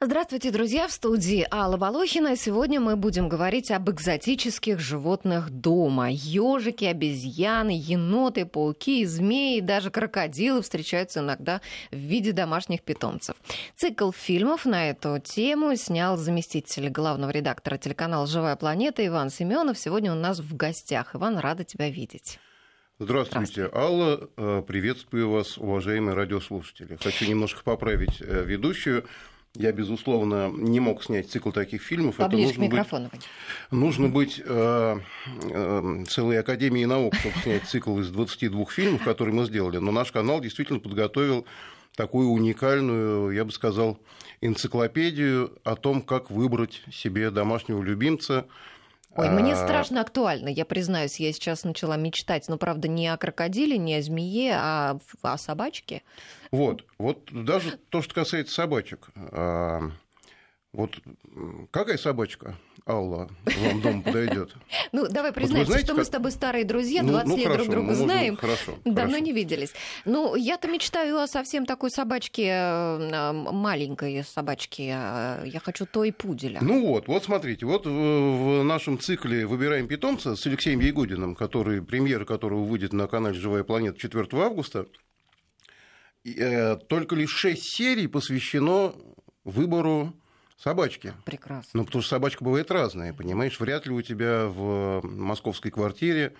Здравствуйте, друзья! В студии Алла Волохина. Сегодня мы будем говорить об экзотических животных дома. Ежики, обезьяны, еноты, пауки, змеи, даже крокодилы встречаются иногда в виде домашних питомцев. Цикл фильмов на эту тему снял заместитель главного редактора телеканала «Живая планета» Иван Семенов. Сегодня у нас в гостях. Иван, рада тебя видеть. Здравствуйте, Здравствуйте, Алла. Э, приветствую вас, уважаемые радиослушатели. Хочу немножко поправить э, ведущую. Я, безусловно, не мог снять цикл таких фильмов. Поближе Это нужно к микрофону. Быть, нужно быть э, э, целой академией наук, чтобы снять цикл из 22 фильмов, которые мы сделали. Но наш канал действительно подготовил такую уникальную, я бы сказал, энциклопедию о том, как выбрать себе домашнего любимца – Ой, мне а, страшно актуально, я признаюсь, я сейчас начала мечтать, но правда не о крокодиле, не о змее, а о собачке. Вот, вот даже то, что касается собачек. А, вот какая собачка, Алла, вам дом подойдет? Ну, давай признаемся, вот что мы с тобой старые друзья, 20 ну, ну, лет хорошо, друг друга знаем, хорошо, давно хорошо. не виделись. Ну, я-то мечтаю о совсем такой собачке, э, маленькой собачке. Я хочу той пуделя. Ну вот, вот смотрите, вот в нашем цикле «Выбираем питомца» с Алексеем Ягудиным, который, премьера которого выйдет на канале «Живая планета» 4 августа, э, только лишь 6 серий посвящено выбору собачки. Прекрасно. Ну, потому что собачка бывает разная, понимаешь? Вряд ли у тебя в московской квартире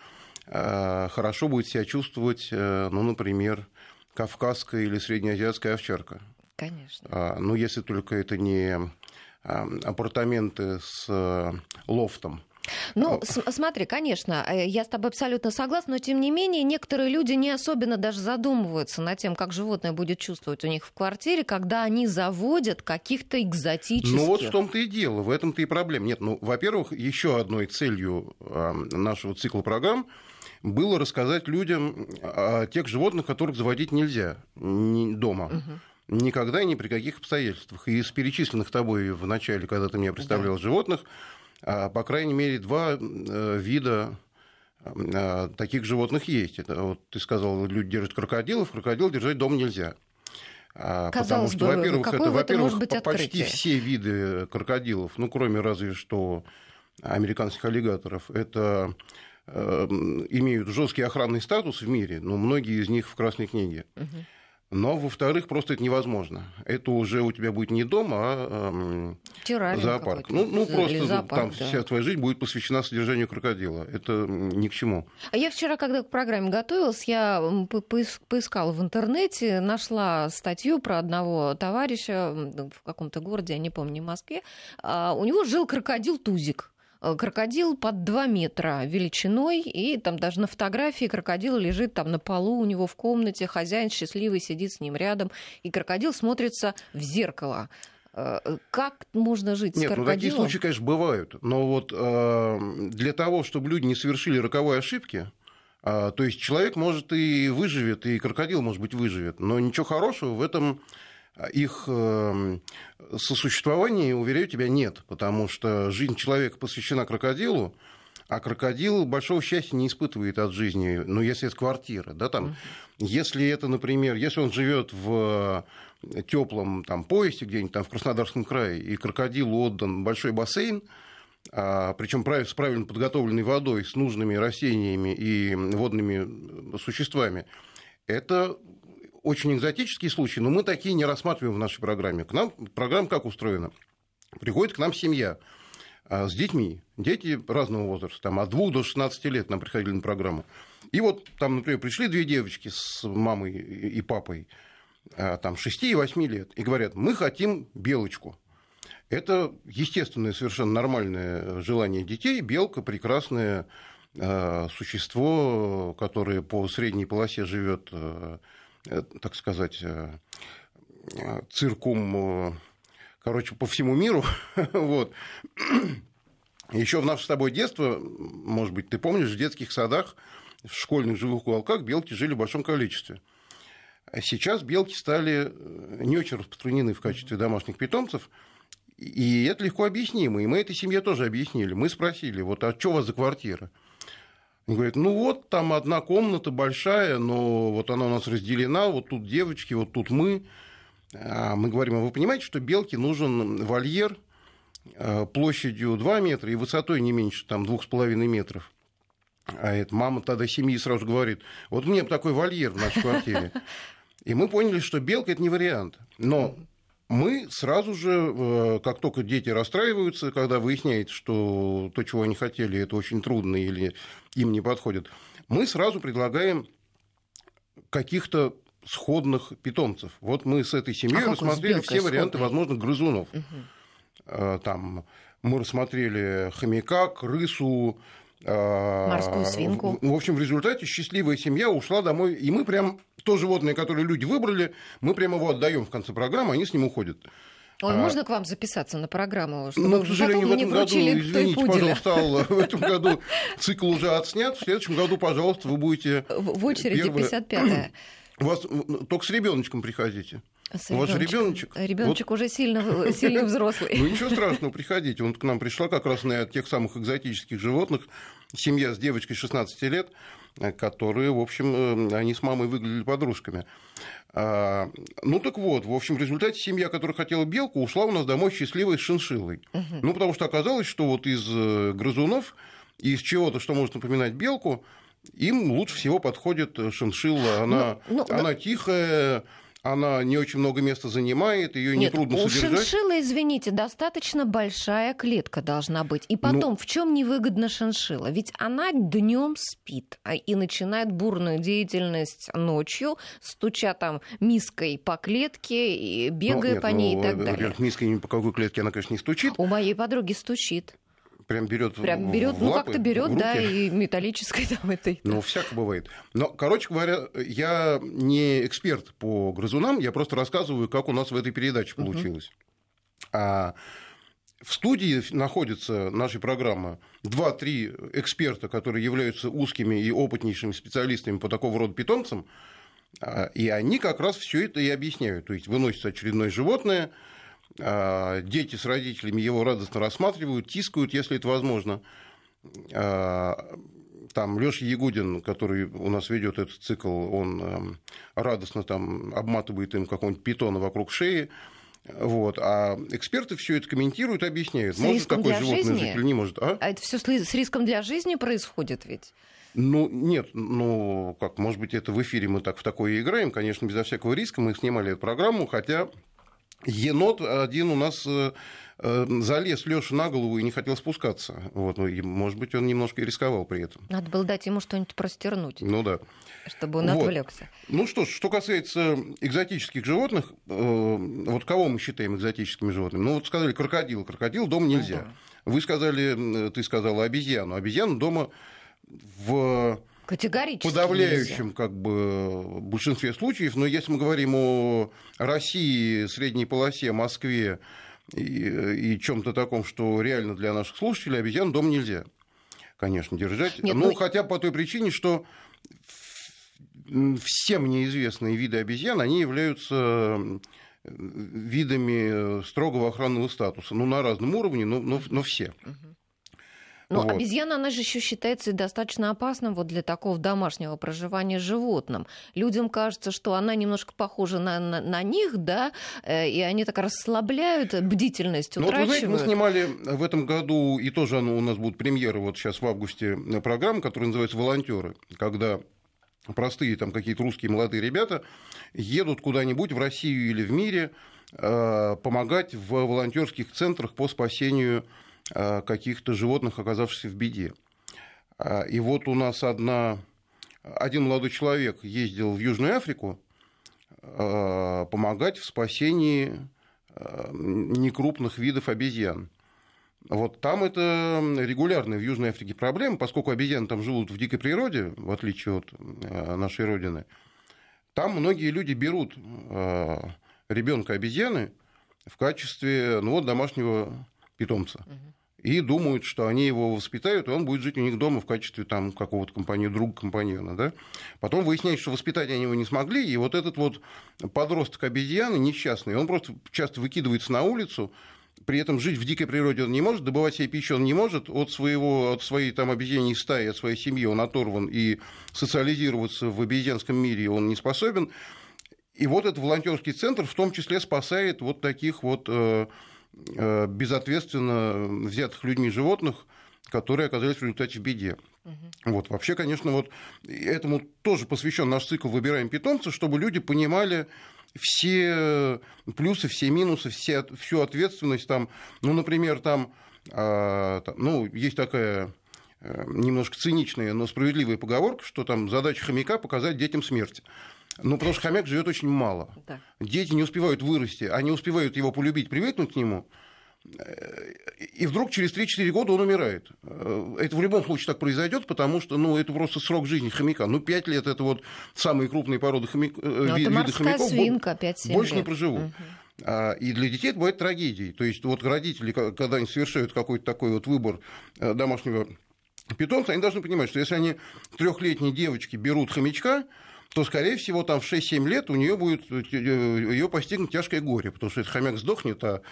э, хорошо будет себя чувствовать, э, ну, например, кавказская или среднеазиатская овчарка. Конечно. А, ну, если только это не а, апартаменты с э, лофтом. Ну, смотри, конечно, э, я с тобой абсолютно согласна, но тем не менее некоторые люди не особенно даже задумываются над тем, как животное будет чувствовать у них в квартире, когда они заводят каких-то экзотических. Ну вот в том-то и дело, в этом-то и проблема. Нет, ну, во-первых, еще одной целью нашего цикла программ было рассказать людям о тех животных, которых заводить нельзя дома. Угу никогда и ни при каких обстоятельствах. И из перечисленных тобой в начале, когда ты мне представлял да. животных, по крайней мере, два э, вида а, таких животных есть. Это вот ты сказал, люди держат крокодилов, крокодил держать дома нельзя. А, Казалось Потому что, во-первых, это, во-первых, быть почти все виды крокодилов, ну, кроме разве что американских аллигаторов, это э, имеют жесткий охранный статус в мире, но многие из них в Красной книге. Угу. Но, во-вторых, просто это невозможно. Это уже у тебя будет не дом, а э, зоопарк. Ну, ну просто зоопарк, там да. вся твоя жизнь будет посвящена содержанию крокодила. Это ни к чему. А я вчера, когда к программе готовилась, я поискала в интернете, нашла статью про одного товарища в каком-то городе, я не помню, не в Москве. А, у него жил крокодил Тузик. Э, крокодил под 2 метра величиной, и там даже на фотографии крокодил лежит там на полу у него в комнате, хозяин счастливый сидит с ним рядом, и крокодил смотрится в зеркало. Э, как можно жить Нет, с крокодилом? ну такие случаи, конечно, бывают. Но вот э, для того, чтобы люди не совершили роковой ошибки, э, то есть человек может и выживет, и крокодил, может быть, выживет, но ничего хорошего в этом их эм, сосуществования, уверяю тебя, нет, потому что жизнь человека посвящена крокодилу, а крокодил большого счастья не испытывает от жизни, ну, если это квартира, да, там, если это, например, если он живет в теплом там поясе где-нибудь там в Краснодарском крае, и крокодилу отдан большой бассейн, а, причем с правильно подготовленной водой, с нужными растениями и водными существами, это очень экзотические случаи, но мы такие не рассматриваем в нашей программе. К нам программа как устроена? Приходит к нам семья а, с детьми, дети разного возраста, там, от 2 до 16 лет нам приходили на программу. И вот там, например, пришли две девочки с мамой и папой, а, там, 6 и 8 лет, и говорят, мы хотим белочку. Это естественное, совершенно нормальное желание детей. Белка прекрасное а, существо, которое по средней полосе живет Э, так сказать, э, э, циркум, короче, по всему миру. вот. Еще в наше с тобой детство, может быть, ты помнишь, в детских садах, в школьных живых уголках белки жили в большом количестве. А сейчас белки стали не очень распространены в качестве домашних питомцев, и это легко объяснимо. И мы этой семье тоже объяснили. Мы спросили, вот а что у вас за квартира? Говорит, ну вот там одна комната большая, но вот она у нас разделена, вот тут девочки, вот тут мы. а мы говорим, а вы понимаете, что белке нужен вольер э, площадью 2 метра и высотой не меньше там, 2,5 метров. А это мама тогда семьи сразу говорит, вот мне бы такой вольер в нашей квартире. И мы поняли, что белка это не вариант. Но мы сразу же, э, как только дети расстраиваются, когда выясняется, что то, чего они хотели, это очень трудно или им не подходит, мы сразу предлагаем каких-то сходных питомцев. Вот мы с этой семьей а рассмотрели все варианты возможных грызунов. Угу. Там мы рассмотрели хомяка, крысу, а, Морскую свинку. В общем, в результате счастливая семья ушла домой, и мы прям то животное, которое люди выбрали, мы прямо его отдаем в конце программы, они с ним уходят. Ой, а... можно к вам записаться на программу? Чтобы ну, к сожалению, в этом году, извините, пожалуйста, в этом году цикл уже отснят. В следующем году, пожалуйста, вы будете... В очереди первые... 55-я. У вас только с ребеночком приходите. С У вас же ребеночек. Ребеночек вот. уже сильно, сильно взрослый. Ну ничего страшного, приходите. Он к нам пришла как раз на тех самых экзотических животных. Семья с девочкой 16 лет, которые, в общем, э, они с мамой выглядели подружками. А, ну так вот, в общем, в результате семья, которая хотела белку, ушла у нас домой счастливой с шиншиллой. Угу. Ну потому что оказалось, что вот из э, грызунов, из чего-то, что может напоминать белку, им лучше всего подходит шиншилла. Она, ну, ну, она тихая, она не очень много места занимает, ее нетрудно содержать. У шиншиллы, извините, достаточно большая клетка должна быть. И потом, ну, в чем невыгодно шиншилла? Ведь она днем спит а, и начинает бурную деятельность ночью, стуча там миской по клетке, и бегая ну, нет, по ней ну, и так далее. Миской по какой клетке она, конечно, не стучит. У моей подруги стучит прям берет Прям берет, ну как-то берет, да, и металлической там этой. Ну, всяко бывает. Но, короче говоря, я не эксперт по грызунам, я просто рассказываю, как у нас в этой передаче получилось. Uh-huh. А в студии находятся нашей программы два-три эксперта, которые являются узкими и опытнейшими специалистами по такого рода питомцам, а, и они как раз все это и объясняют. То есть выносится очередное животное, дети с родителями его радостно рассматривают, тискают, если это возможно. А, там Леша Ягудин, который у нас ведет этот цикл, он эм, радостно там обматывает им какого-нибудь питона вокруг шеи. Вот. А эксперты все это комментируют, объясняют, с может такое животное жизни? жить или не может. А? а это все с риском для жизни происходит ведь? Ну, нет, ну, как, может быть, это в эфире мы так в такое играем, конечно, безо всякого риска, мы снимали эту программу, хотя енот один у нас э, э, залез Леша на голову и не хотел спускаться. Вот, ну, и, может быть, он немножко и рисковал при этом. Надо было дать ему что-нибудь простернуть. Ну да. Чтобы он вот. отвлекся. Ну что ж, что касается экзотических животных, э, вот кого мы считаем экзотическими животными? Ну вот сказали крокодил. Крокодил дома нельзя. Ну, да. Вы сказали, ты сказала обезьяну. Обезьяну дома в Категорически подавляющем нельзя. как бы большинстве случаев, но если мы говорим о России, средней полосе, Москве и, и чем-то таком, что реально для наших слушателей, обезьян дом нельзя, конечно, держать. Нет, ну, ну, хотя по той причине, что все мне известные виды обезьян, они являются видами строгого охранного статуса. Ну, на разном уровне, но, но, но все. Угу. Но вот. обезьяна, она же еще считается достаточно опасным вот для такого домашнего проживания животным. Людям кажется, что она немножко похожа на, на, на них, да, э, и они так расслабляют, бдительность ну, утрачивают. Вот, вы знаете, мы снимали в этом году, и тоже у нас будет премьера вот сейчас в августе программа, которая называется «Волонтеры», когда простые там какие-то русские молодые ребята едут куда-нибудь в Россию или в мире э, помогать в волонтерских центрах по спасению Э, каких-то животных, оказавшихся в беде. А, и вот у нас одна, один молодой человек ездил в Южную Африку э, помогать в спасении э, некрупных видов обезьян. Вот там это регулярная в Южной Африке проблема, поскольку обезьяны там живут в дикой природе, в отличие от нашей родины. Там многие люди берут ребенка обезьяны в качестве ну, вот, домашнего питомца. Угу и думают, что они его воспитают, и он будет жить у них дома в качестве там какого-то компаньона, друга компаньона, да. Потом выясняется, что воспитать они его не смогли, и вот этот вот подросток обезьяны несчастный, он просто часто выкидывается на улицу, при этом жить в дикой природе он не может, добывать себе пищу он не может, от, своего, от своей там обезьяньей стаи, от своей семьи он оторван, и социализироваться в обезьянском мире он не способен, И вот этот волонтерский центр в том числе спасает вот таких вот безответственно взятых людьми животных, которые оказались в результате в беде. Угу. Вот. Вообще, конечно, вот этому тоже посвящен наш цикл «Выбираем питомца», чтобы люди понимали все плюсы, все минусы, все, всю ответственность. Там, ну, например, там, а, там ну, есть такая э, немножко циничная, но справедливая поговорка, что там задача хомяка показать детям смерть. Ну, потому что хомяк живет очень мало. Да. Дети не успевают вырасти, они успевают его полюбить, привыкнуть к нему и вдруг через 3-4 года он умирает. Э, это в любом случае так произойдет, потому что ну, это просто срок жизни хомяка. Ну, 5 лет это вот самые крупные породы хомяк, э, ну, виды хомяков. Свинка, 5 больше лет. не проживут. Угу. И для детей это бывает трагедией. То есть вот родители, когда они совершают какой-то такой вот выбор э, домашнего питомца, они должны понимать, что если они трехлетние девочки берут хомячка, то, скорее всего, там в 6-7 лет у нее будет ее постигнуть тяжкое горе, потому что этот хомяк сдохнет, а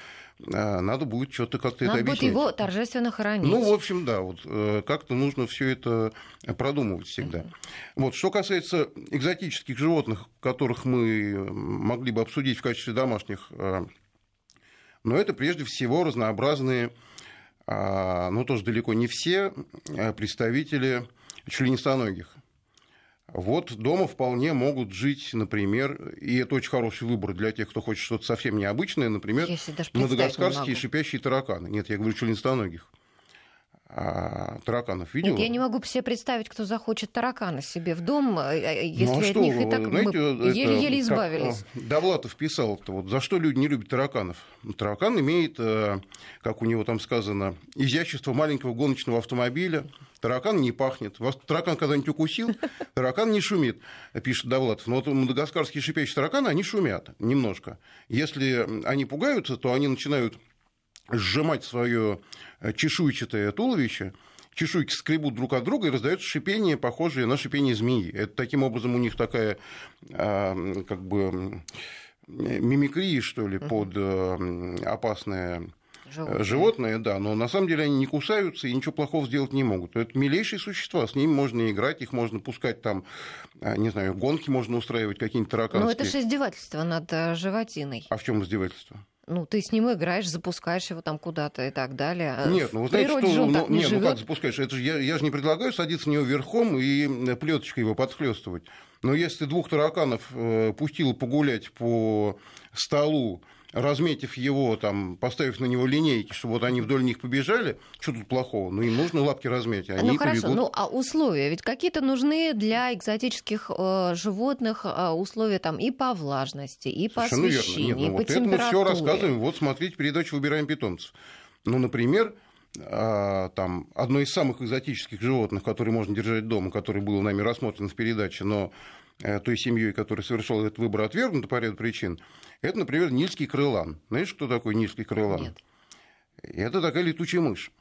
а, надо будет что-то как-то надо это объяснить. Надо будет его торжественно хоронить. Ну, в общем, да, вот э, как-то нужно все это продумывать всегда. Uh-huh. Вот, что касается экзотических животных, которых мы могли бы обсудить в качестве домашних, э, но это прежде всего разнообразные, а, ну, тоже далеко не все э, представители членистоногих. Вот дома вполне могут жить, например, и это очень хороший выбор для тех, кто хочет что-то совсем необычное, например, мадагаскарские шипящие тараканы. Нет, я говорю членистоногих а, тараканов видел? Нет, я не могу себе представить, кто захочет таракана себе в дом, э, э, если ну, а от них и так знаете, мы еле-еле избавились. Как, Довлатов писал, вот, за что люди не любят тараканов. Таракан имеет, э, как у него там сказано, изящество маленького гоночного автомобиля, таракан не пахнет. Вас таракан когда-нибудь укусил, таракан не шумит, пишет Довлатов. Но вот мадагаскарские шипящие тараканы, они шумят немножко. Если они пугаются, то они начинают сжимать свое э, чешуйчатое туловище, чешуйки скребут друг от друга и раздается шипение, похожее на шипение змеи. Это таким образом у них такая а, как бы мимикрия, что ли, под э, опасное э, животное. животное, да, но на самом деле они не кусаются и ничего плохого сделать не могут. Это милейшие существа, с ними можно играть, их можно пускать там, не знаю, гонки можно устраивать, какие-нибудь тараканские. Ну, это же издевательство над животиной. А в чем издевательство? ну, ты с ним играешь, запускаешь его там куда-то и так далее. Нет, ну, вы знаете, что... Же он ну, не нет, живет. ну как запускаешь? Это же я, я же не предлагаю садиться на него верхом и плеточкой его подхлестывать. Но если ты двух тараканов э, пустил погулять по столу, разметив его, там, поставив на него линейки, чтобы вот они вдоль них побежали, что тут плохого? Ну, им нужно лапки разметь, они Ну, хорошо, побегут. ну, а условия? Ведь какие-то нужны для экзотических э, животных э, условия там и по влажности, и по Совершенно освещению, Нет, ну, и вот по это мы все рассказываем. Вот смотрите передачу «Выбираем питомцев». Ну, например, а, там, одно из самых экзотических животных, которые можно держать дома, которое было нами рассмотрено в передаче, но той семьей, которая совершила этот выбор, отвергнуто по ряду причин, это, например, нильский крылан. Знаешь, кто такой нильский крылан? Нет. Это такая летучая мышь.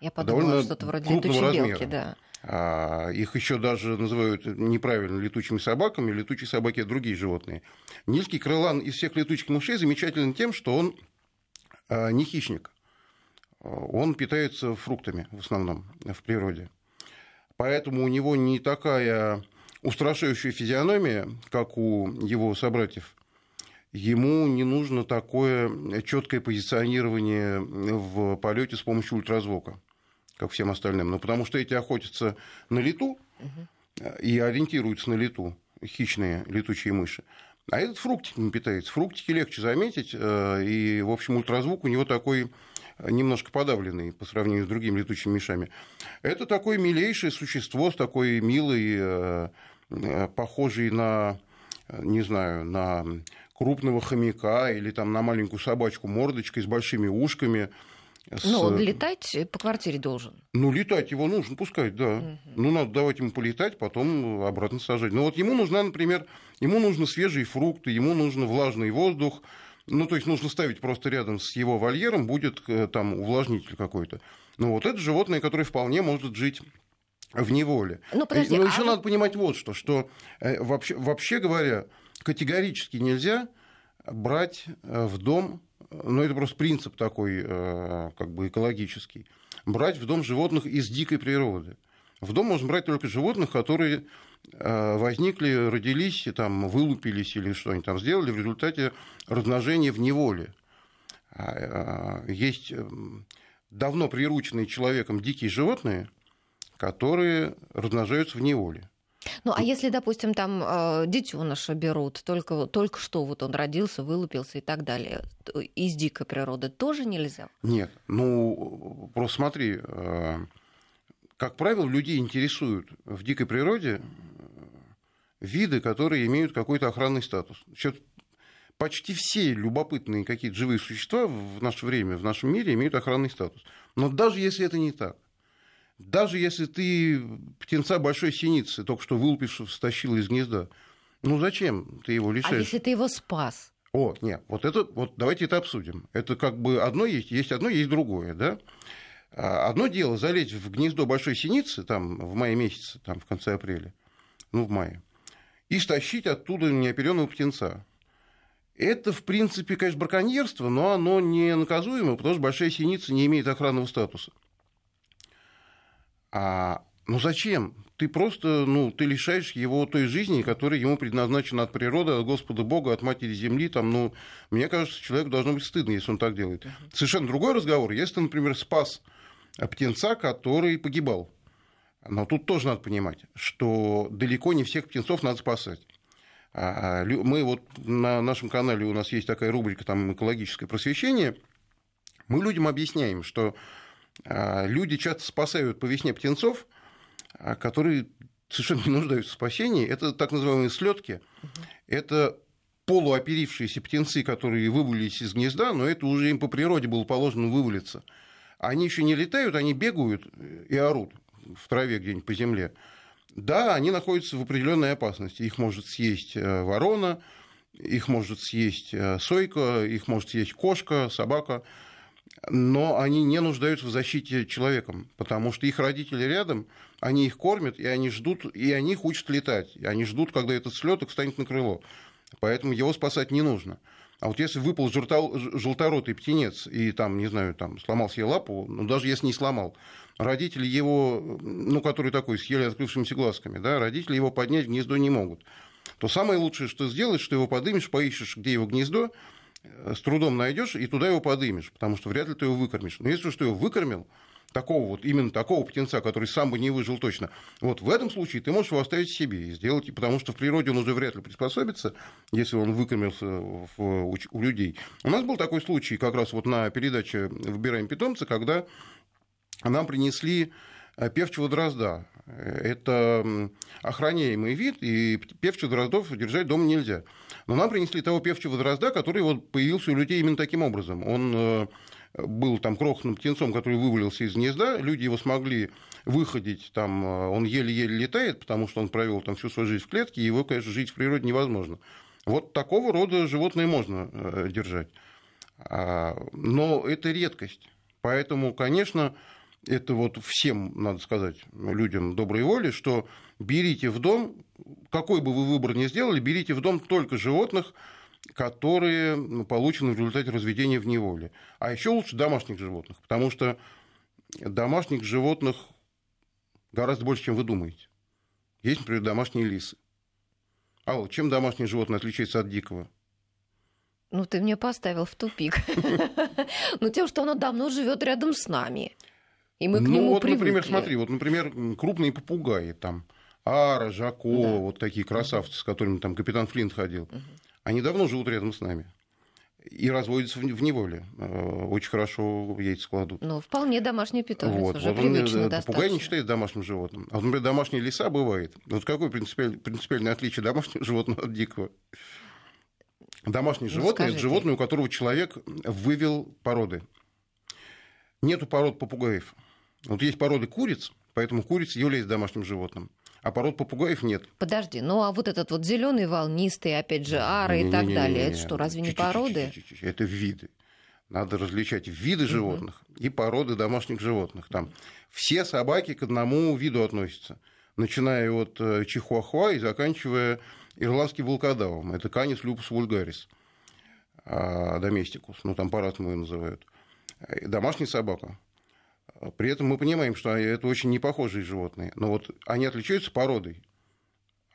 Я подумала, что-то вроде летучей размера. белки, да. А, их еще даже называют неправильно летучими собаками. Летучие собаки – это другие животные. Нильский крылан из всех летучих мышей замечателен тем, что он а, не хищник. Он питается фруктами в основном в природе. Поэтому у него не такая устрашающая физиономия, как у его собратьев ему не нужно такое четкое позиционирование в полете с помощью ультразвука, как всем остальным. Ну, потому что эти охотятся на лету и ориентируются на лету, хищные летучие мыши. А этот фруктиками питается. Фруктики легче заметить, э, и, в общем, ультразвук у него такой немножко подавленный по сравнению с другими летучими мышами. Это такое милейшее существо с такой милой, э, э, похожей на, не знаю, на крупного хомяка или там на маленькую собачку мордочкой с большими ушками. С... Ну, он летать по квартире должен. Ну, летать его нужно пускать, да. Угу. Ну, надо давать ему полетать, потом обратно сажать. Но вот ему нужна, например, ему нужны свежие фрукты, ему нужен влажный воздух. Ну, то есть нужно ставить просто рядом с его вольером, будет э, там увлажнитель какой-то. Ну, вот это животное, которое вполне может жить в неволе. Ну, подожди, Но а... еще надо понимать вот что, что э, вообще, вообще говоря, категорически нельзя брать э, в дом, ну это просто принцип такой э, как бы экологический, брать в дом животных из дикой природы. В дом можно брать только животных, которые возникли, родились, там, вылупились или что они там сделали в результате размножения в неволе. А, Есть эм, давно прирученные человеком дикие животные, которые размножаются в неволе. Ну, а если, допустим, там э, детеныша берут, только, только что вот он родился, вылупился и так далее, из дикой природы тоже нельзя? Нет, ну, просто смотри, э, как правило, людей интересуют в дикой природе э, виды, которые имеют какой-то охранный статус. Сейчас почти все любопытные какие-то живые существа в наше время, в нашем мире имеют охранный статус. Но даже если это не так, даже если ты птенца большой синицы, только что вылупившего, стащил из гнезда, ну зачем ты его лишаешь? А если ты его спас? О, нет, вот это, вот давайте это обсудим. Это как бы одно есть, есть одно, есть другое, да? А, одно дело залезть в гнездо большой синицы, там, в мае месяце, там, в конце апреля, ну, в мае, и стащить оттуда неоперенного птенца. Это, в принципе, конечно, браконьерство, но оно не наказуемо, потому что большая синица не имеет охранного статуса. А, ну зачем? Ты просто, ну, ты лишаешь его той жизни, которая ему предназначена от природы, от Господа Бога, от Матери Земли. Там, ну, мне кажется, человеку должно быть стыдно, если он так делает. Совершенно другой разговор, если ты, например, спас птенца, который погибал. Но тут тоже надо понимать, что далеко не всех птенцов надо спасать. А, мы вот на нашем канале у нас есть такая рубрика там экологическое просвещение. Мы людям объясняем, что а, люди часто спасают по весне птенцов, а, которые совершенно не нуждаются в спасении. Это так называемые слетки. Это полуоперившиеся птенцы, которые вывалились из гнезда, но это уже им по природе было положено вывалиться. Они еще не летают, они бегают и орут в траве где-нибудь по земле. Да, они находятся в определенной опасности. Их может съесть э, ворона, их может съесть э, сойка, их может съесть кошка, собака но они не нуждаются в защите человеком, потому что их родители рядом, они их кормят, и они ждут, и они их учат летать, и они ждут, когда этот слеток станет на крыло. Поэтому его спасать не нужно. А вот если выпал желторотый птенец и там, не знаю, там сломал себе лапу, ну даже если не сломал, родители его, ну который такой, съели открывшимися глазками, да, родители его поднять в гнездо не могут. То самое лучшее, что сделать, что его подымешь, поищешь, где его гнездо, с трудом найдешь и туда его подымешь, потому что вряд ли ты его выкормишь. Но если что его выкормил, такого вот, именно такого птенца, который сам бы не выжил точно, вот в этом случае ты можешь его оставить себе и сделать, потому что в природе он уже вряд ли приспособится, если он выкормился в, у, у людей. У нас был такой случай как раз вот на передаче «Выбираем питомца», когда нам принесли э, певчего дрозда. Это охраняемый вид, и певчих дроздов держать дома нельзя. Но нам принесли того певчего дрозда, который вот появился у людей именно таким образом. Он э, был там крохотным птенцом, который вывалился из гнезда, люди его смогли выходить, там, э, он еле-еле летает, потому что он провел там всю свою жизнь в клетке, и его, конечно, жить в природе невозможно. Вот такого рода животные можно э, держать. А, но это редкость. Поэтому, конечно, это вот всем, надо сказать, людям доброй воли, что берите в дом, какой бы вы выбор ни сделали, берите в дом только животных, которые ну, получены в результате разведения в неволе. А еще лучше домашних животных, потому что домашних животных гораздо больше, чем вы думаете. Есть, например, домашние лисы. Алла, чем домашнее животное отличается от дикого? Ну, ты мне поставил в тупик. Ну, тем, что оно давно живет рядом с нами. И мы к ну, нему вот, например, смотри, вот, например, крупные попугаи, там, Ара, Жако, да. вот такие красавцы, с которыми там капитан Флинт ходил, угу. они давно живут рядом с нами. И разводятся в неволе. Э, очень хорошо яйца кладут. Ну, вполне домашний питомец, вот. уже вот привычный он, Попугай не считает домашним животным. А, например, домашние лиса бывает. Вот какое принципиаль, принципиальное отличие домашнего животного от дикого? Домашнее ну, животное – это животное, у которого человек вывел породы. Нету пород попугаев. Вот есть породы куриц, поэтому курица является домашним животным. А пород попугаев нет. Подожди, ну а вот этот вот зеленый волнистый, опять же, ары и так далее, это что, разве не породы? Это виды. Надо различать виды животных и породы домашних животных. Там все собаки к одному виду относятся, начиная от э, чихуахуа и заканчивая ирландским волкодавом. Это канис люпус вульгарис, а, доместикус, ну там по-разному его называют. Э, домашняя собака. При этом мы понимаем, что это очень непохожие животные. Но вот они отличаются породой.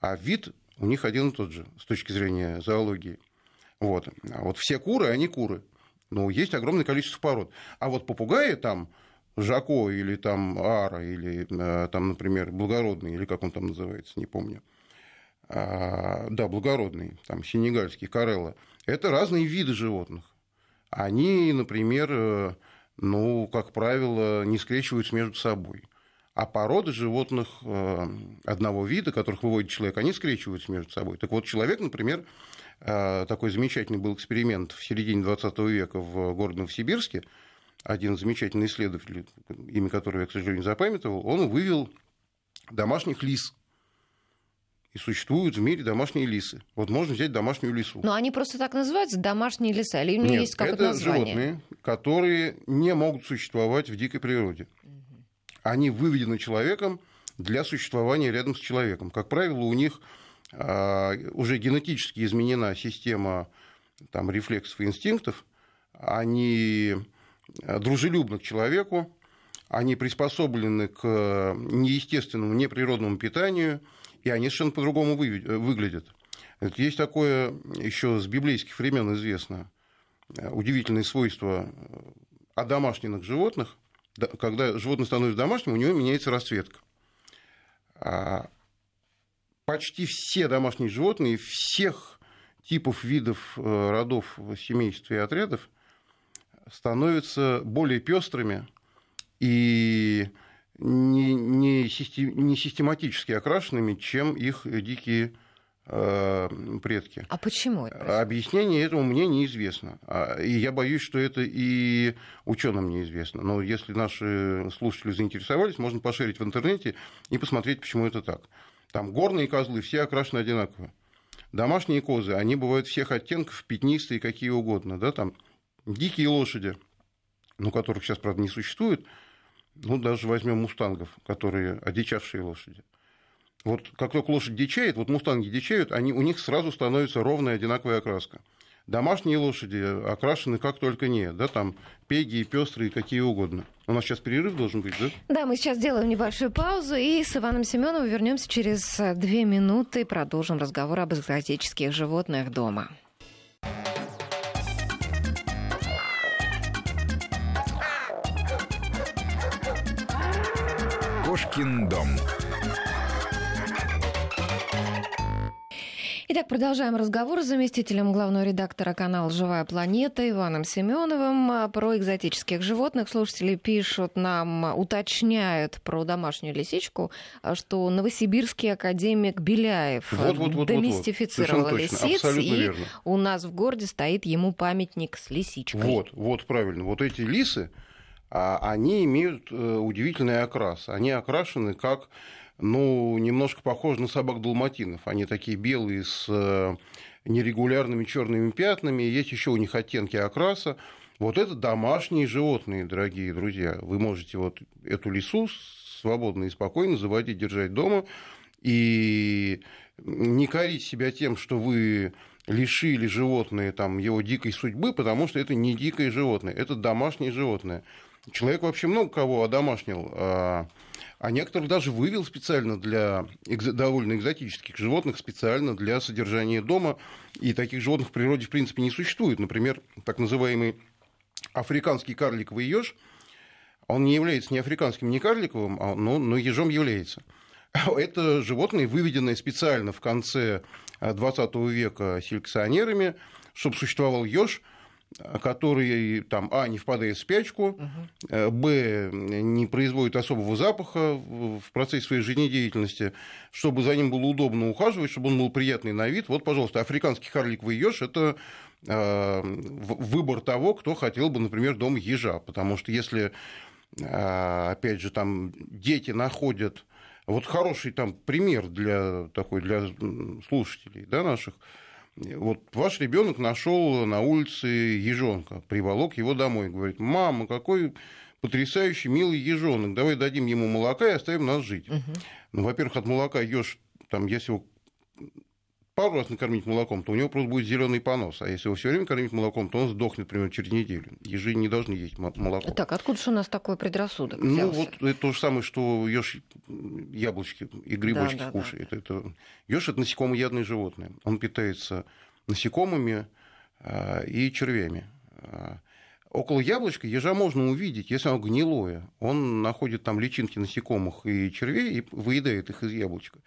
а вид у них один и тот же с точки зрения зоологии. Вот. А вот все куры, они куры. Но есть огромное количество пород. А вот попугаи там, Жако или там Ара, или э, там, например, Благородный, или как он там называется, не помню. А, да, Благородный, там, Сенегальский, Карелла. Это разные виды животных. Они, например, э, ну, как правило, не скрещиваются между собой. А породы животных э, одного вида, которых выводит человек, они скрещиваются между собой. Так вот, человек, например, э, такой замечательный был эксперимент в середине 20 века в городе Новосибирске, один замечательный исследователь, имя которого я, к сожалению, запамятовал, он вывел домашних лис. И существуют в мире домашние лисы. Вот можно взять домашнюю лису. Но они просто так называются, домашние лиса, или у них Нет, есть какое-то это название? животные, которые не могут существовать в дикой природе. Они выведены человеком для существования рядом с человеком. Как правило, у них а, уже генетически изменена система там, рефлексов и инстинктов. Они а, дружелюбны к человеку, они приспособлены к неестественному, неприродному питанию, и они совершенно по-другому вы- выглядят. Есть такое еще с библейских времен известно э, удивительное свойство э, одомашненных животных. Да, Когда животное становится домашним, у него меняется расцветка. А Почти все домашние животные всех типов, видов, э, родов, семейств и отрядов становятся более пестрыми и не, не, систем- не систематически окрашенными, чем их дикие э, предки. А почему это? Объяснение этому мне неизвестно. А, И я боюсь, что это и ученым неизвестно. Но если наши слушатели заинтересовались, можно пошерить в интернете и посмотреть, почему это так. Там горные козлы все окрашены одинаково. Домашние козы, они бывают всех оттенков, пятнистые, какие угодно. Да? Там дикие лошади, ну, которых сейчас, правда, не существует, ну, даже возьмем мустангов, которые одичавшие лошади. Вот как только лошадь дичает, вот мустанги дичают, они, у них сразу становится ровная одинаковая окраска. Домашние лошади окрашены как только не, да, там пеги, пестрые, какие угодно. У нас сейчас перерыв должен быть, да? Да, мы сейчас сделаем небольшую паузу и с Иваном Семеновым вернемся через э, две минуты и продолжим разговор об экзотических животных дома. Кошкин дом. Итак, продолжаем разговор с заместителем главного редактора канала «Живая планета» Иваном Семеновым а, про экзотических животных. Слушатели пишут нам, уточняют про домашнюю лисичку, а, что новосибирский академик Беляев а, Вот, вот, вот, вот, вот. Совершенно точно, лисиц, и верно. у нас в городе стоит ему памятник с лисичкой. Вот, вот правильно. Вот эти лисы, они имеют э, удивительный окрас. Они окрашены как, ну, немножко похожи на собак далматинов. Они такие белые с э, нерегулярными черными пятнами. Есть еще у них оттенки окраса. Вот это домашние животные, дорогие друзья. Вы можете вот эту лису свободно и спокойно заводить, держать дома и не корить себя тем, что вы лишили животное там, его дикой судьбы, потому что это не дикое животное, это домашнее животное. Человек вообще много кого одомашнил, а, а некоторых даже вывел специально для экзо- довольно экзотических животных, специально для содержания дома. И таких животных в природе, в принципе, не существует. Например, так называемый африканский карликовый еж, он не является ни африканским, ни карликовым, а- но, но ежом является. Это животное, выведенное специально в конце XX века селекционерами, чтобы существовал еж, который там, а, не впадает в спячку, э, б, не производит особого запаха в процессе своей жизнедеятельности, чтобы за ним было удобно ухаживать, чтобы он был приятный на вид. Вот, пожалуйста, африканский карликовый еж – это э, выбор того, кто хотел бы, например, дом ежа, потому что если, э, опять же, там дети находят вот хороший там пример для такой для слушателей, да, наших. Вот ваш ребенок нашел на улице ежонка, приволок его домой, говорит, мама, какой потрясающий милый ежонок, давай дадим ему молока и оставим нас жить. Ну, во-первых, от молока еж, там, если его пару раз накормить молоком, то у него просто будет зеленый понос. А если его все время кормить молоком, то он сдохнет примерно через неделю. Ежи не должны есть молоко. Так, откуда же у нас такой предрассудок? Ну, взялся? вот это то же самое, что ешь яблочки и грибочки да, да, кушает. Да. Это... Еж это насекомоядное животное. Он питается насекомыми а, и червями. А, около яблочка ежа можно увидеть, если оно гнилое. Он находит там личинки насекомых и червей и выедает их из яблочка.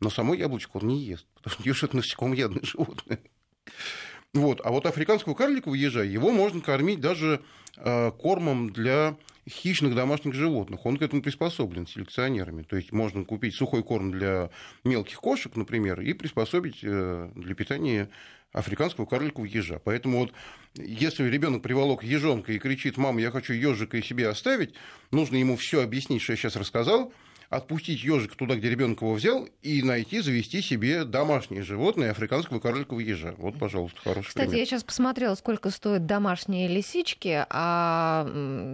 Но само яблочко он не ест, потому что еж это насекомоядное животное. Вот. А вот африканского карликового ежа, его можно кормить даже э, кормом для хищных домашних животных. Он к этому приспособлен селекционерами. То есть можно купить сухой корм для мелких кошек, например, и приспособить э, для питания африканского карликового ежа. Поэтому вот если ребенок приволок ежонка и кричит, мама, я хочу ежика и себе оставить, нужно ему все объяснить, что я сейчас рассказал, отпустить ежика туда, где ребенок его взял, и найти, завести себе домашнее животное африканского карликового ежа. Вот, пожалуйста, хороший Кстати, пример. я сейчас посмотрела, сколько стоят домашние лисички, а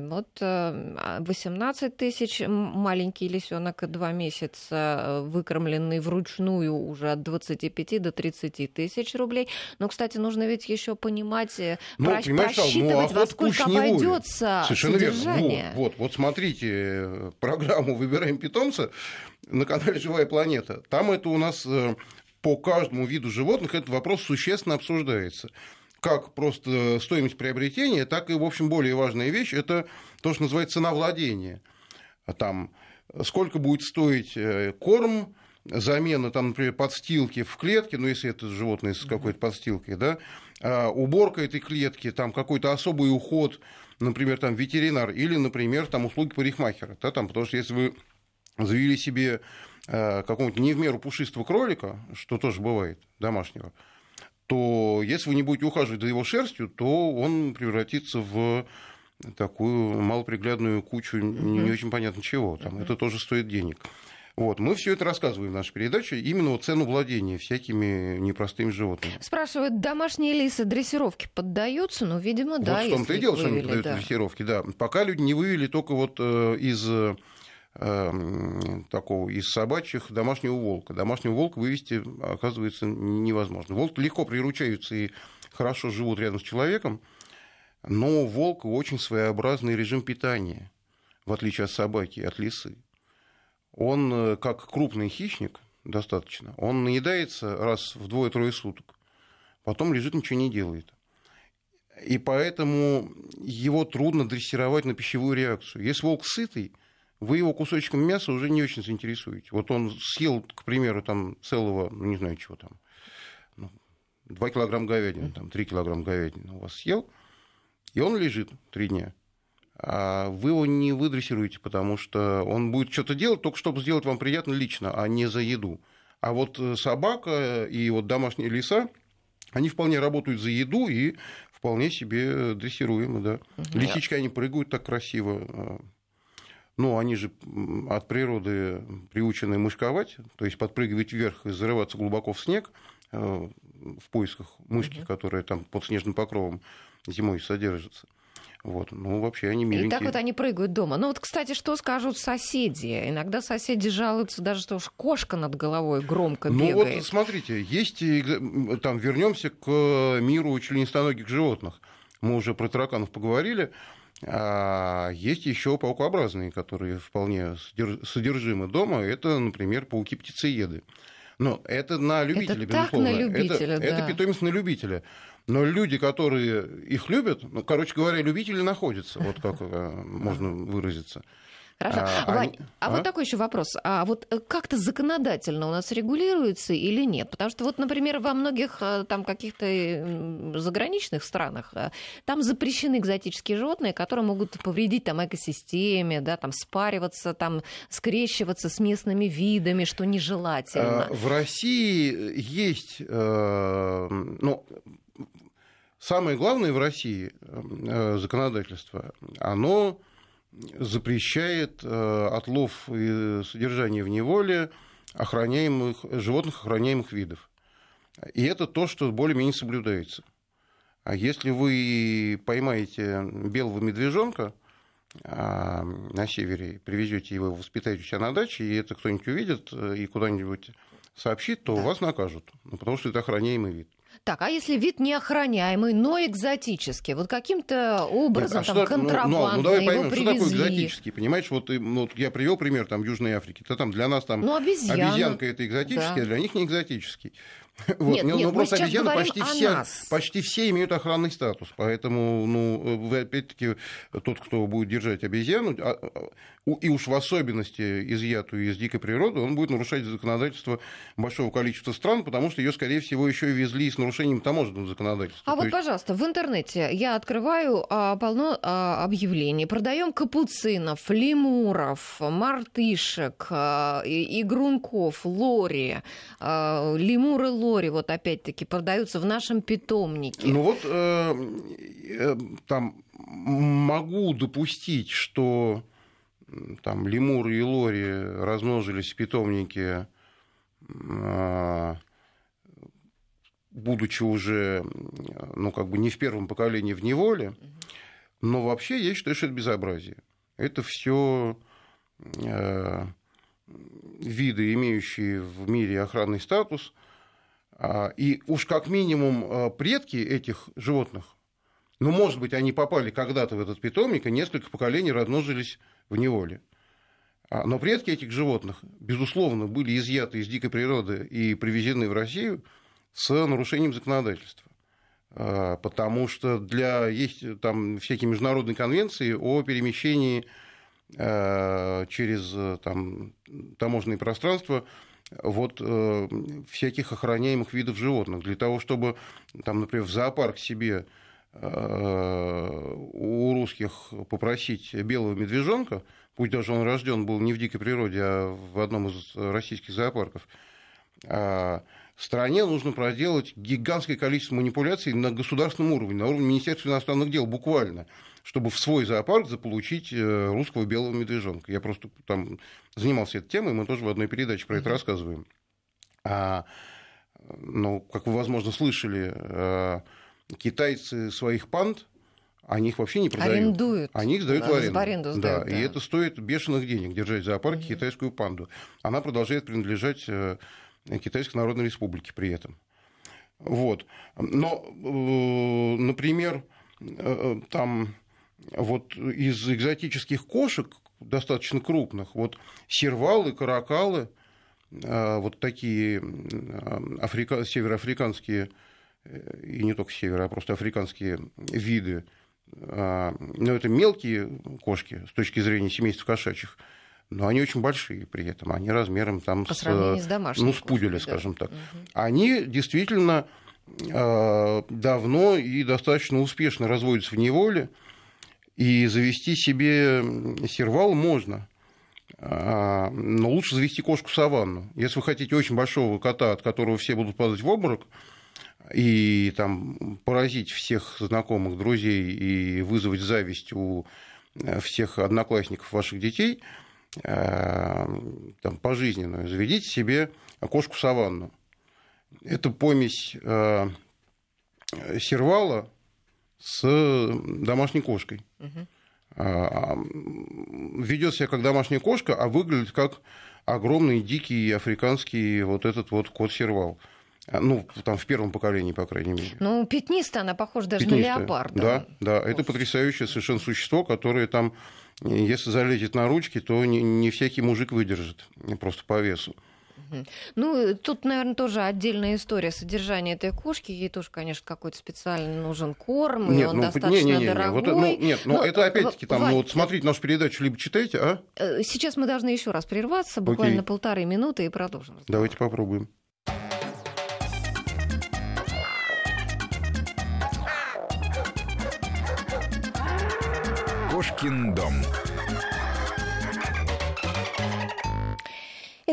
вот 18 э, тысяч маленький лисенок два месяца, выкормленный вручную уже от 25 до 30 тысяч рублей. Но, кстати, нужно ведь еще понимать, э, ну, ну, просчитывать, ну, а во сколько обойдется Совершенно содержание. Верно. Вот, вот, вот смотрите, э, программу «Выбираем питомца», питомца на канале «Живая планета». Там это у нас э, по каждому виду животных этот вопрос существенно обсуждается. Как просто стоимость приобретения, так и, в общем, более важная вещь – это то, что называется цена владения. Там, сколько будет стоить э, корм, замена, там, например, подстилки в клетке, ну, если это животное с какой-то подстилкой, да, а, уборка этой клетки, там, какой-то особый уход, например, там, ветеринар, или, например, там, услуги парикмахера, да, там, потому что если вы завели себе э, какого-нибудь не в меру пушистого кролика, что тоже бывает, домашнего, то если вы не будете ухаживать за его шерстью, то он превратится в такую малоприглядную кучу не, не очень понятно чего. Там, Это тоже стоит денег. Вот. Мы все это рассказываем в нашей передаче, именно вот цену владения всякими непростыми животными. Спрашивают, домашние лисы дрессировки поддаются? Ну, видимо, да. Вот в том-то и дело, что они поддаются да. дрессировке, да. Пока люди не вывели только вот э, из Эм, такого из собачьих домашнего волка. Домашнего волка вывести, оказывается, невозможно. Волки легко приручаются и хорошо живут рядом с человеком, но у волка очень своеобразный режим питания, в отличие от собаки, от лисы. Он, э, как крупный хищник, достаточно, он наедается раз в двое-трое суток, потом лежит, ничего не делает. И поэтому его трудно дрессировать на пищевую реакцию. Если волк сытый, вы его кусочком мяса уже не очень заинтересуете. Вот он съел, к примеру, там целого, ну, не знаю, чего там, ну, 2 килограмма говядины, там, 3 килограмма говядины у вас съел, и он лежит три дня. А вы его не выдрессируете, потому что он будет что-то делать, только чтобы сделать вам приятно лично, а не за еду. А вот э, собака и вот домашние лиса, они вполне работают за еду и вполне себе дрессируемы, да. Угу. Лисички, они прыгают так красиво, а ну, они же от природы приучены мышковать, то есть подпрыгивать вверх и зарываться глубоко в снег э, в поисках мышки, угу. которая там под снежным покровом зимой содержится. Вот. Ну, вообще они миленькие. И так вот они прыгают дома. Ну вот, кстати, что скажут соседи? Иногда соседи жалуются даже, что уж кошка над головой громко ну, бегает. Ну вот, смотрите, есть, там, вернемся к миру членистоногих животных. Мы уже про тараканов поговорили. А есть еще паукообразные, которые вполне содержимы дома. Это, например, пауки-птицееды. Но это на любителя, это безусловно. Так на любителя, это, да. это питомец на любителя. Но люди, которые их любят, ну, короче говоря, любители находятся, вот как э, можно выразиться. Хорошо. А, Вань, а, а вот такой еще вопрос. А вот э, как-то законодательно у нас регулируется или нет? Потому что вот, например, во многих э, там каких-то заграничных странах э, там запрещены экзотические животные, которые могут повредить там экосистеме, да, там спариваться, там скрещиваться с местными видами, что нежелательно. В России есть, ну, самое главное в России законодательство, оно запрещает э, отлов и содержание в неволе охраняемых, животных охраняемых видов. И это то, что более-менее соблюдается. А если вы поймаете белого медвежонка а, на севере, привезете его, воспитаете у себя на даче, и это кто-нибудь увидит э, и куда-нибудь сообщит, то вас накажут, ну, потому что это охраняемый вид. Так, а если вид неохраняемый, но экзотический, вот каким-то образом Нет, там а что- ну, ну, контрабандно ну, давай его поймем, что такое привезли? экзотический, понимаешь, вот, ну, вот я привел пример там Южной Африки, то там для нас там Ну, обезьяна. обезьянка это экзотический, Да. а для них не экзотический. Вот, Нет, ну, нет, ну, просто обезьяны почти все, нас. почти все имеют охранный статус, поэтому, ну, вы, опять-таки, тот, кто будет держать обезьяну, а, а, и уж в особенности изъятую из дикой природы, он будет нарушать законодательство большого количества стран, потому что ее, скорее всего, еще и везли с нарушением таможенного законодательства. А То вот, есть- пожалуйста, в интернете я открываю а, полно а, объявлений. Продаем капуцинов, лемуров, мартышек, а, игрунков, лори. А, лемуры лори, вот опять-таки, продаются в нашем питомнике. Ну вот э, э, там могу допустить, что там лемуры и лори размножились в питомнике, э, будучи уже, ну как бы не в первом поколении в неволе, но вообще я считаю, что это безобразие. Это все виды, имеющие в мире охранный статус, и уж как минимум а, предки этих животных, ну, может быть, они попали когда-то в этот питомник, и несколько поколений размножились в неволе. А, Но предки этих животных, безусловно, были изъяты из дикой природы и привезены в Россию с нарушением законодательства. А, Потому что для, есть там всякие международные конвенции о перемещении а, через там, таможенные пространства вот э, всяких охраняемых видов животных для того, чтобы там, например, в зоопарк себе э, у русских попросить белого медвежонка, пусть даже он рожден был не в дикой природе, а в одном из российских зоопарков, а, стране нужно проделать гигантское количество манипуляций на государственном уровне, на уровне Министерства иностранных дел, буквально, чтобы в свой зоопарк заполучить э, русского белого медвежонка. Я просто там занимался этой темой, мы тоже в одной передаче про это рассказываем. А, ну, как вы, возможно, слышали, э, китайцы своих панд, они их вообще не продают. Арендуют. Они их сдают Да, в аренду. в аренду сдают, да, да. и это стоит бешеных денег держать в зоопарке китайскую панду. Она продолжает принадлежать э, Китайской Народной Республике при этом. Вот. Но, э, например, там вот из экзотических кошек, достаточно крупных, вот сервалы, каракалы, э, вот такие э, африка... североафриканские, э, и не только севера, а просто африканские виды, а, ну, это мелкие кошки с точки зрения семейства кошачьих, но они очень большие при этом, они размером там По с, с домашней ну, с кошкой, пуделя, да. скажем так. Они действительно давно и достаточно успешно разводятся в неволе, и завести себе сервал можно. А, Но лучше завести кошку-саванну. Если вы хотите очень большого кота, от которого все будут падать в обморок, и там поразить всех знакомых, друзей и вызвать зависть у э, всех одноклассников ваших детей, э, там, пожизненную, заведите себе кошку-саванну. Это помесь э, сервала с домашней кошкой. А, Ведет себя как домашняя кошка, а выглядит как огромный дикий африканский вот этот вот кот-сервал. А, Ну, там в первом поколении, по крайней мере. Ну, пятнистая, она похожа даже Пятнистая. на леопарда. Да, да, это потрясающее совершенно существо, которое там, если залезет на ручки, то не, не всякий мужик выдержит, просто по весу. Ну, тут, наверное, тоже отдельная история содержания этой кошки. Ей тоже, конечно, какой-то специальный нужен корм, и он ну, достаточно не, не, не, дорогой. Вот, ну, нет, но Но, это опять-таки там, Вань, ну, вот смотрите нашу передачу, либо читайте, а? э, Сейчас мы должны еще раз прерваться, буквально Окей. полторы минуты, и продолжим. Давайте попробуем. Кошкин дом.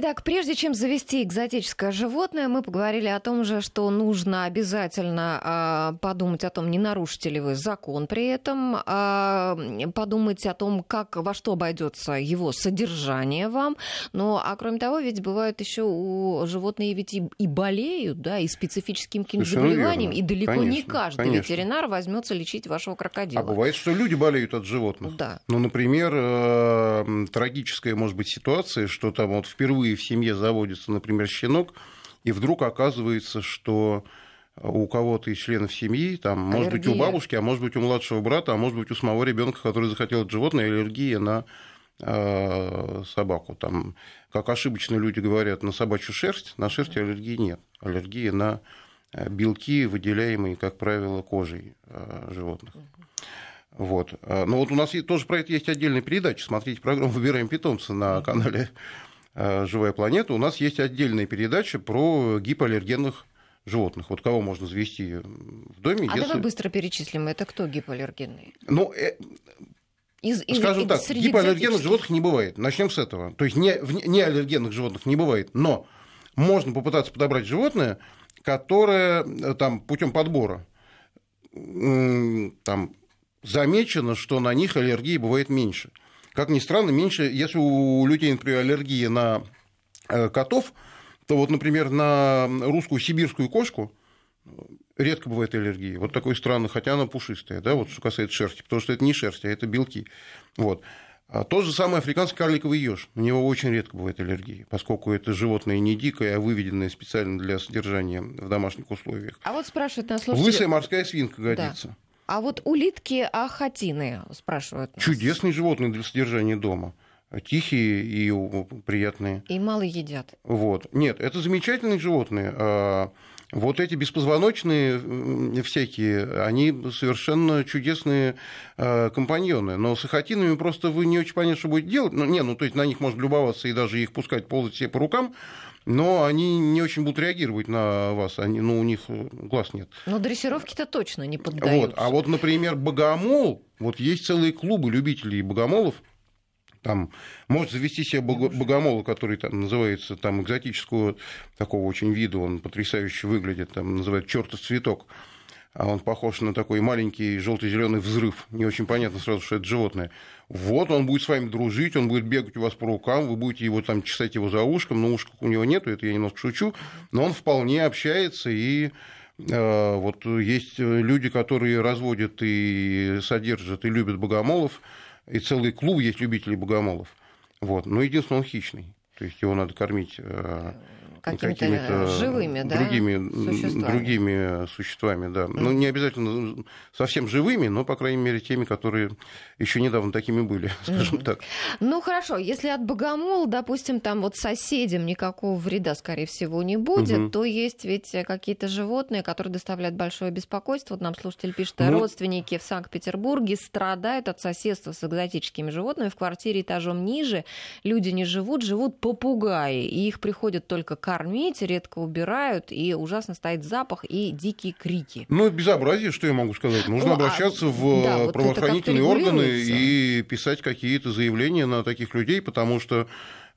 Итак, прежде чем завести экзотическое животное, мы поговорили о том же, что нужно обязательно а, подумать о том, не нарушите ли вы закон при этом, а, подумать о том, как во что обойдется его содержание вам. Ну, а кроме того, ведь бывают еще у животные ведь и, и болеют, да, и специфическим каким-то заболеванием, верно. и далеко не Конечно, каждый конечно. ветеринар возьмется лечить вашего крокодила. А бывает, что люди болеют от животных. Да. Ну, например, э, трагическая может быть ситуация, что там вот впервые впервые в семье заводится, например, щенок, и вдруг оказывается, что у кого-то из членов семьи, там, аллергия. может быть, у бабушки, а может быть, у младшего брата, а может быть, у самого ребенка, который захотел это животное, аллергия на э, собаку. Там, как ошибочно люди говорят, на собачью шерсть, на шерсть аллергии нет. Аллергия на э, белки, выделяемые, как правило, кожей э, животных. Вот. Но вот у нас тоже про это есть отдельная передача. Смотрите программу «Выбираем питомца» на канале «Живая планета». У нас есть отдельная передача про гипоаллергенных животных. Вот кого можно завести в доме. А если... давай быстро перечислим, это кто гипоаллергенный? Ну, э... из, Скажем из, так, гипоаллергенных животных не бывает. Начнем с этого. То есть не, не аллергенных животных не бывает. Но можно попытаться подобрать животное, которое э, там путем подбора там, замечено, что на них аллергии бывает меньше. Как ни странно, меньше, если у людей, например, аллергия на э, котов, то вот, например, на русскую сибирскую кошку редко бывает аллергии. Вот такой странный, хотя она пушистая, да, вот что касается шерсти, потому что это не шерсть, а это белки. Вот. А то же самое африканский карликовый еж. У него очень редко бывает аллергии, поскольку это животное не дикое, а выведенное специально для содержания в домашних условиях. А вот спрашивают нас слушатели... Лысая морская свинка годится. Да. А вот улитки ахатины спрашивают. Нас. Чудесные животные для содержания дома тихие и приятные. И мало едят. Вот. Нет, это замечательные животные. А, вот эти беспозвоночные всякие, они совершенно чудесные а, компаньоны. Но с ахатинами просто вы не очень понятно, что будете делать. Ну, не, ну, то есть на них можно любоваться и даже их пускать ползать себе по рукам, но они не очень будут реагировать на вас, они, ну, у них глаз нет. Но дрессировки-то точно не поддаются. Вот. А вот, например, богомол, вот есть целые клубы любителей богомолов, там может завести себе богомола, который там называется там экзотического такого очень вида, он потрясающе выглядит, там называют чертов цветок. А он похож на такой маленький желто-зеленый взрыв. Не очень понятно сразу, что это животное. Вот он будет с вами дружить, он будет бегать у вас по рукам, вы будете его там чесать его за ушком, но ушка у него нету, это я немножко шучу, но он вполне общается и э, вот есть люди, которые разводят и содержат и любят богомолов, и целый клуб есть любителей богомолов. Вот. Но единственное, он хищный. То есть его надо кормить э, какими-то, какими живыми, да, другими, существами. другими существами, да. Mm. Ну, не обязательно совсем живыми, но, по крайней мере, теми, которые еще недавно такими были, скажем mm. так. Ну, хорошо, если от богомола, допустим, там вот соседям никакого вреда, скорее всего, не будет, mm-hmm. то есть ведь какие-то животные, которые доставляют большое беспокойство. Вот нам слушатель пишет, ну... родственники в Санкт-Петербурге страдают от соседства с экзотическими животными. В квартире этажом ниже люди не живут, живут попугаи, и их приходят только кормить, редко убирают, и ужасно стоит запах и дикие крики. Ну, безобразие, что я могу сказать. Нужно ну, обращаться а, в да, вот правоохранительные органы и писать какие-то заявления на таких людей, потому что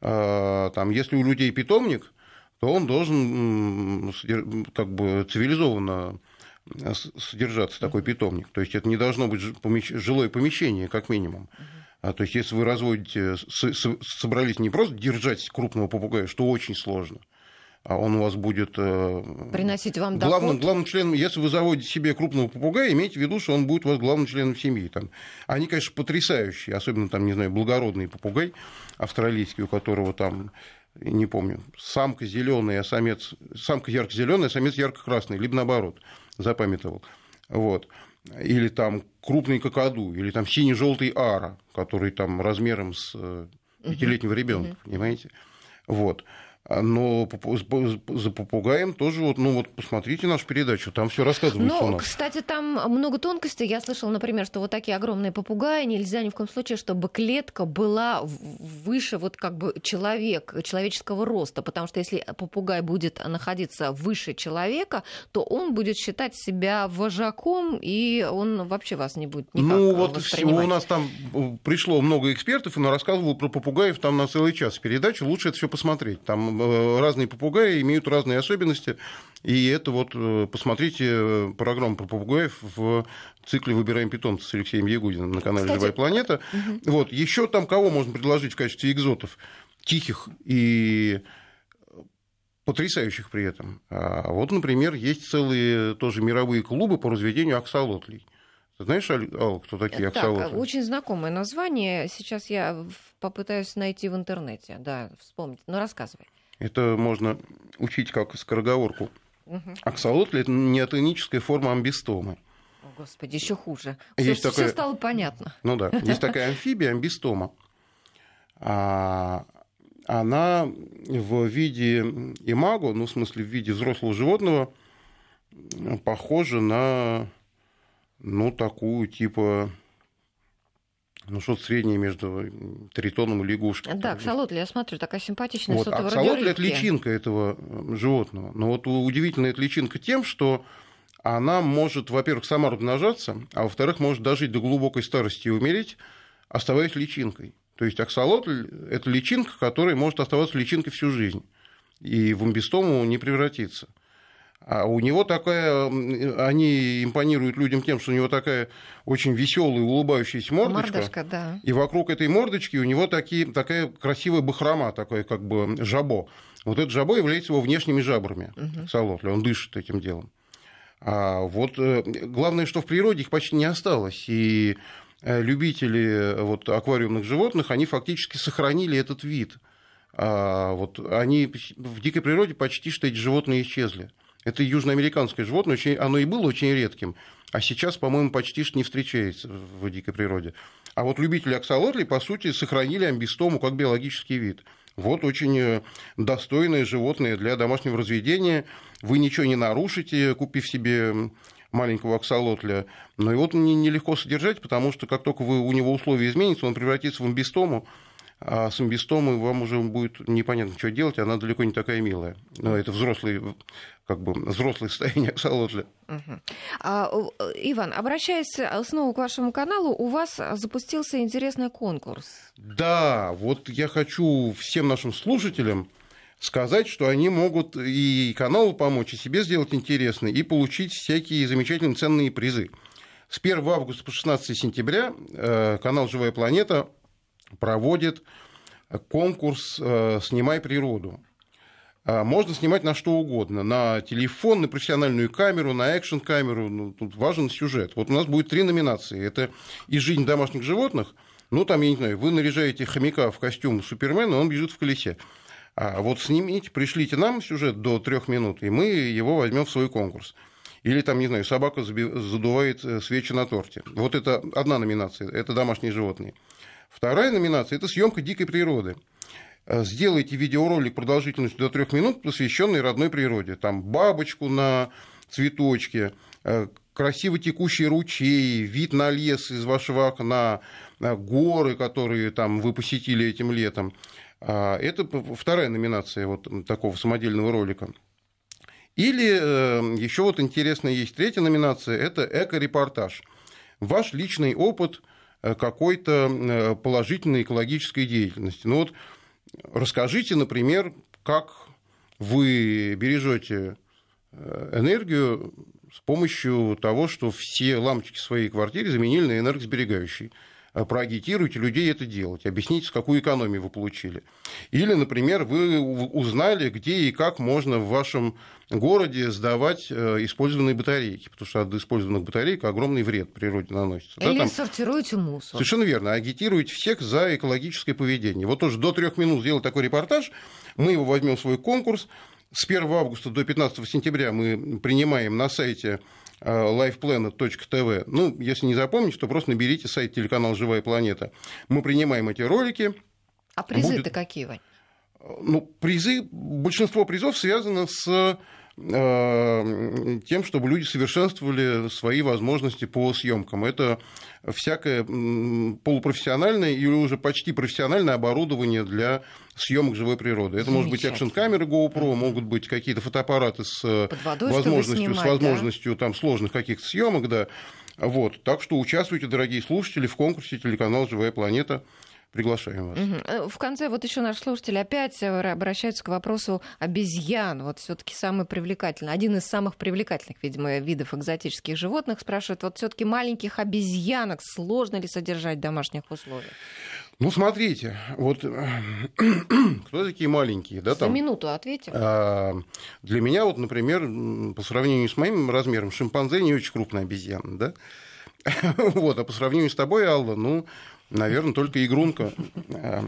э, там, если у людей питомник, то он должен как бы цивилизованно содержаться такой питомник. То есть это не должно быть жилое помещение, как минимум. А, то есть если вы разводите, собрались не просто держать крупного попугая, что очень сложно, а он у вас будет... Э, Приносить вам главным, доход? Главным членом, если вы заводите себе крупного попугая, имейте в виду, что он будет у вас главным членом семьи. Там. Они, конечно, потрясающие, особенно, там, не знаю, благородный попугай австралийский, у которого там не помню, самка зеленая, а самец, самка ярко-зеленая, а самец ярко-красный, либо наоборот, запамятовал. Вот. Или там крупный кокоду, или там синий-желтый ара, который там размером с э, пятилетнего ребенка, uh-huh. понимаете? Вот. А, но за попугаем тоже вот, ну вот посмотрите нашу передачу, там все рассказывается ну. Кстати, там много тонкостей. Я слышала, например, что вот такие огромные попугаи нельзя ни в коем случае, чтобы клетка была выше вот как бы человек, человеческого роста, потому что если попугай будет находиться выше человека, то он будет считать себя вожаком, и он вообще вас не будет никак Ну вот у нас там э, пришло много экспертов, и она рассказывала про попугаев там на целый час передачи, лучше это все посмотреть. Там Э, разные попугаи имеют разные особенности. И это вот, э, посмотрите э, программу про попугаев в цикле «Выбираем питомца» с Алексеем Ягудиным на канале Кстати... «Живая планета». Угу. Вот, еще там кого можно предложить в качестве экзотов? Тихих и потрясающих при этом. А вот, например, есть целые тоже мировые клубы по разведению аксолотлей. Ты знаешь, Ал, кто такие? Так, очень знакомое название. Сейчас я попытаюсь найти в интернете. Да, вспомнить. Ну, рассказывай. Это можно учить как скороговорку. Угу. Аксолотли – это неотоническая форма амбистомы. О, Господи, еще хуже. Есть все, такая... стало понятно. Ну да, есть такая амфибия, амбистома. А, она в виде имаго, ну, в смысле, в виде взрослого животного, похожа на, ну, такую, типа, ну, что-то среднее между тритоном и лягушкой. Да, аксолотли, я смотрю, такая симпатичная, вот, что-то Аксолотли – это личинка этого животного. Но вот удивительная эта личинка тем, что она может, во-первых, сама размножаться, а во-вторых, может дожить до глубокой старости и умереть, оставаясь личинкой. То есть аксолотль – это личинка, которая может оставаться личинкой всю жизнь и в амбистому не превратиться. А у него такая, они импонируют людям тем, что у него такая очень веселая, улыбающаяся мордочка. Мордочка, да. И вокруг этой мордочки у него такие, такая красивая бахрома, такое как бы жабо. Вот это жабо является его внешними жабрами угу. Солотля, он дышит этим делом. А вот э, главное, что в природе их почти не осталось. И э, любители э, вот, аквариумных животных, они фактически сохранили этот вид. А вот они в дикой природе почти что эти животные исчезли. Это южноамериканское животное, очень, оно и было очень редким, а сейчас, по-моему, почти что не встречается в дикой природе. А вот любители аксолотлей, по сути, сохранили амбистому как биологический вид. Вот очень э, достойное животное для домашнего разведения. Вы ничего не нарушите, купив себе маленького аксолотля. Но его нелегко содержать, потому что как только вы, у него условия изменятся, он превратится в амбистому, а с амбистомой вам уже будет непонятно, что делать, она далеко не такая милая. Но это взрослый, как бы, взрослое состояние аксолотля. Угу. А, Иван, обращаясь снова к вашему каналу, у вас запустился интересный конкурс. Да, вот я хочу всем нашим слушателям сказать, что они могут и каналу помочь, и себе сделать интересно, и получить всякие замечательные ценные призы. С 1 августа по 16 сентября э, канал «Живая планета» проводит конкурс э, «Снимай природу». А, можно снимать на что угодно. На телефон, на профессиональную камеру, на экшн-камеру. Ну, тут важен сюжет. Вот у нас будет три номинации. Это и жизнь домашних животных. Ну, там, я не знаю, вы наряжаете хомяка в костюм Супермена, он бежит в колесе. А вот снимите, пришлите нам сюжет до трех минут, и мы его возьмем в свой конкурс. Или там, не знаю, собака задувает э, свечи на торте. Вот это одна номинация, это домашние животные. Вторая номинация – это съемка дикой природы. Э, сделайте видеоролик продолжительностью до трех минут, посвященный родной природе. Там бабочку на цветочке, э, красиво текущие ручей, вид на лес из вашего окна, э, горы, которые там вы посетили этим летом. Это вторая номинация вот такого самодельного ролика. Или еще вот интересная есть третья номинация – это эко-репортаж. Ваш личный опыт – какой-то э, положительной экологической деятельности. Ну вот расскажите, например, как вы бережете э, энергию с помощью того, что все лампочки в своей квартире заменили на энергосберегающие. Э, проагитируйте людей это делать, объясните, какую экономию вы получили. Или, например, вы узнали, где и как можно в вашем городе сдавать э, использованные батарейки, потому что от использованных батареек огромный вред природе наносится. Или да, там... сортируете мусор. Совершенно верно. Агитируете всех за экологическое поведение. Вот тоже до трех минут сделать такой репортаж, мы его возьмем в свой конкурс. С 1 августа до 15 сентября мы принимаем на сайте lifeplanet.tv. Ну, если не запомните, то просто наберите сайт телеканал «Живая планета». Мы принимаем эти ролики. А призы-то Будет... какие, Вань? Ну, призы, большинство призов связано с э, тем, чтобы люди совершенствовали свои возможности по съемкам. Это всякое полупрофессиональное или уже почти профессиональное оборудование для съемок живой природы. Это может быть экшн-камеры GoPro, могут быть какие-то фотоаппараты с возможностью, снимать, с возможностью да? там, сложных каких-то съемок, да. Вот. Так что участвуйте, дорогие слушатели, в конкурсе телеканал «Живая планета» приглашаем вас. Угу. В конце вот еще наш слушатель опять э, обращается к вопросу обезьян. Вот все-таки самый привлекательный, один из самых привлекательных, видимо, видов экзотических животных. Спрашивает, вот все-таки маленьких обезьянок сложно ли содержать в домашних условиях? Ну, смотрите, вот э, кто такие маленькие, да, там? За минуту ответим. А, для меня, вот, например, по сравнению с моим размером, шимпанзе не очень крупная обезьяна, да? Вот, а по сравнению с тобой, Алла, ну, Наверное, только игрунка. Э,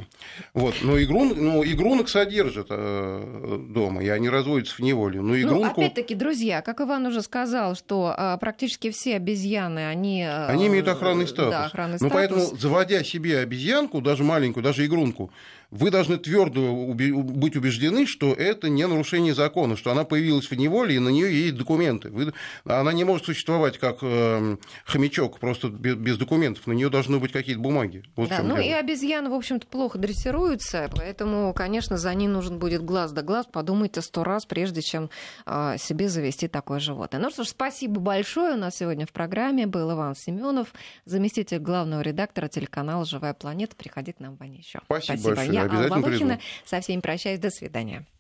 вот. Но игрун, ну, игрунок содержат э, дома, и они разводятся в неволе. Но ну, игрунку... Ну, опять-таки, друзья, как Иван уже сказал, что а, практически все обезьяны, они... Они имеют охранный статус. Да, охранный ну, статус. поэтому, заводя себе обезьянку, даже маленькую, даже игрунку, вы должны твердо быть убеждены, что это не нарушение закона, что она появилась в неволе, и на нее есть документы. Вы... Она не может существовать как э, хомячок, просто без, без документов. На нее должны быть какие-то бумаги. Вот да, ну дело. и обезьяны, в общем-то, плохо дрессируются, поэтому, конечно, за ним нужен будет глаз да глаз. Подумайте сто раз, прежде чем э, себе завести такое животное. Ну что ж, спасибо большое. У нас сегодня в программе был Иван Семенов, заместитель главного редактора телеканала «Живая планета». Приходи к нам, Ваня, еще. Спасибо, спасибо. большое. Я Алла Волохина. Со всеми прощаюсь. До свидания.